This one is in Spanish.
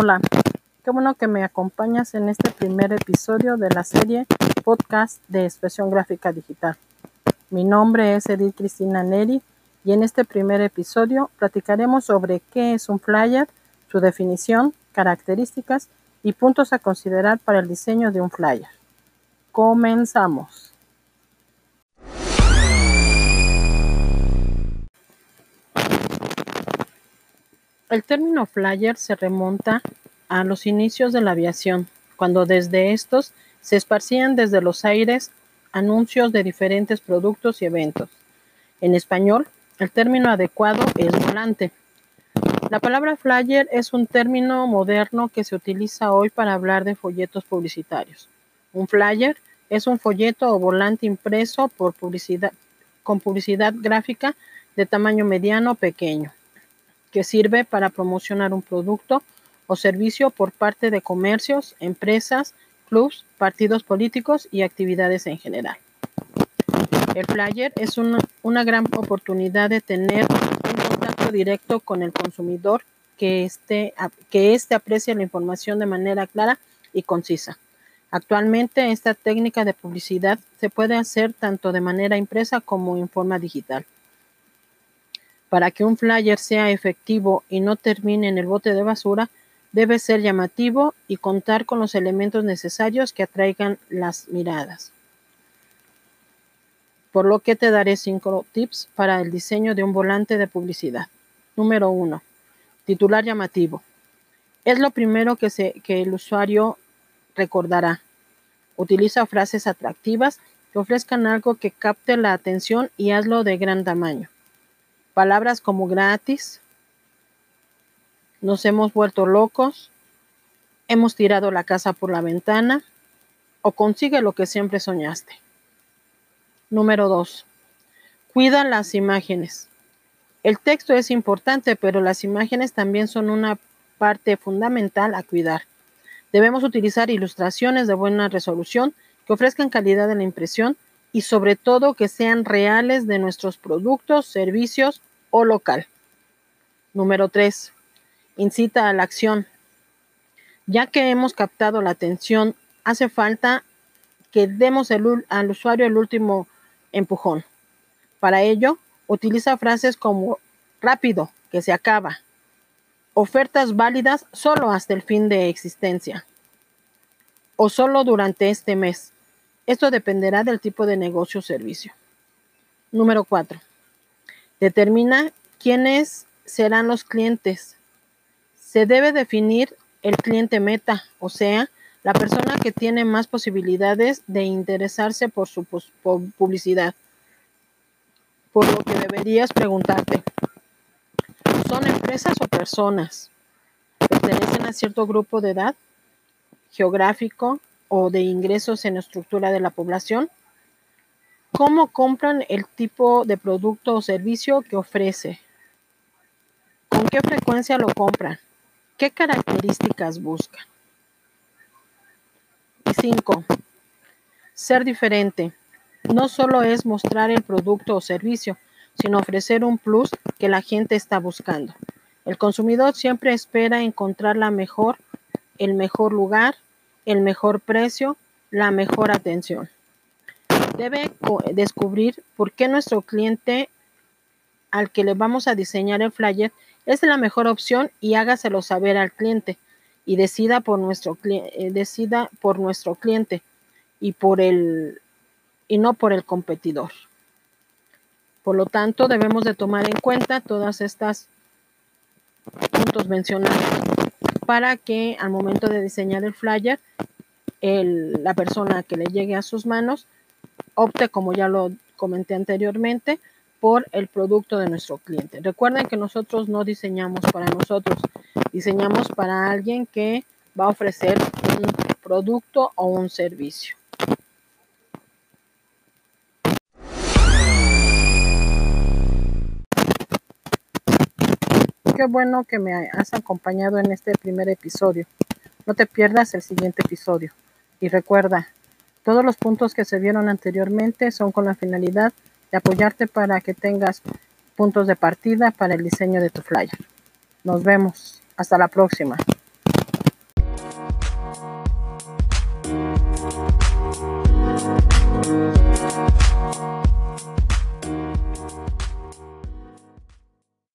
Hola, qué bueno que me acompañas en este primer episodio de la serie podcast de expresión gráfica digital. Mi nombre es Edith Cristina Neri y en este primer episodio platicaremos sobre qué es un flyer, su definición, características y puntos a considerar para el diseño de un flyer. Comenzamos. El término flyer se remonta a los inicios de la aviación, cuando desde estos se esparcían desde los aires anuncios de diferentes productos y eventos. En español, el término adecuado es volante. La palabra flyer es un término moderno que se utiliza hoy para hablar de folletos publicitarios. Un flyer es un folleto o volante impreso por publicidad, con publicidad gráfica de tamaño mediano o pequeño que sirve para promocionar un producto o servicio por parte de comercios, empresas, clubs, partidos políticos y actividades en general. El flyer es una, gran oportunidad de tener un contacto directo con el consumidor que éste que este aprecie la información de manera clara y concisa. Actualmente esta técnica de publicidad se puede hacer tanto de manera impresa como en forma digital. Para que un flyer sea efectivo y no termine en el bote de basura, debe ser llamativo y contar con los elementos necesarios que atraigan las miradas. Por lo que te daré cinco tips para el diseño de un volante de publicidad. Número 1. Titular llamativo. Es lo primero que, que el usuario recordará. Utiliza frases atractivas que ofrezcan algo que capte la atención y hazlo de gran tamaño. Palabras como gratis, nos hemos vuelto locos, hemos tirado la casa por la ventana o consigue lo que siempre soñaste. Número 2. Cuida las imágenes. El texto es importante, pero las imágenes también son una parte fundamental a cuidar. Debemos utilizar ilustraciones de buena resolución que ofrezcan calidad en la impresión y sobre todo que sean reales de nuestros productos, servicios o local. Número 3. Incita a la acción. Ya que hemos captado la atención, hace falta que demos al usuario el último empujón. Para ello, utiliza frases como rápido, que se acaba, ofertas válidas solo hasta el fin de existencia o solo durante este mes. Esto dependerá del tipo de negocio o servicio. Número 4. Determina quiénes serán los clientes. Se debe definir el cliente meta, o sea, la persona que tiene más posibilidades de interesarse por su publicidad. Por lo que deberías preguntarte, ¿son empresas o personas? ¿Pertenecen a cierto grupo de edad, geográfico o de ingresos en estructura de la población? ¿Cómo compran el tipo de producto o servicio que ofrece? ¿Con qué frecuencia lo compran? ¿Qué características buscan? Y cinco, ser diferente. No solo es mostrar el producto o servicio, sino ofrecer un plus que la gente está buscando. El consumidor siempre espera encontrar la mejor, el mejor lugar, el mejor precio, la mejor atención debe descubrir por qué nuestro cliente al que le vamos a diseñar el flyer es la mejor opción y hágaselo saber al cliente y decida por nuestro eh, decida por nuestro cliente y por el y no por el competidor. Por lo tanto, debemos de tomar en cuenta todas estas puntos mencionados para que al momento de diseñar el flyer la persona que le llegue a sus manos opte, como ya lo comenté anteriormente, por el producto de nuestro cliente. Recuerden que nosotros no diseñamos para nosotros, diseñamos para alguien que va a ofrecer un producto o un servicio. Qué bueno que me has acompañado en este primer episodio. No te pierdas el siguiente episodio. Y recuerda, todos los puntos que se vieron anteriormente son con la finalidad de apoyarte para que tengas puntos de partida para el diseño de tu flyer. Nos vemos. Hasta la próxima.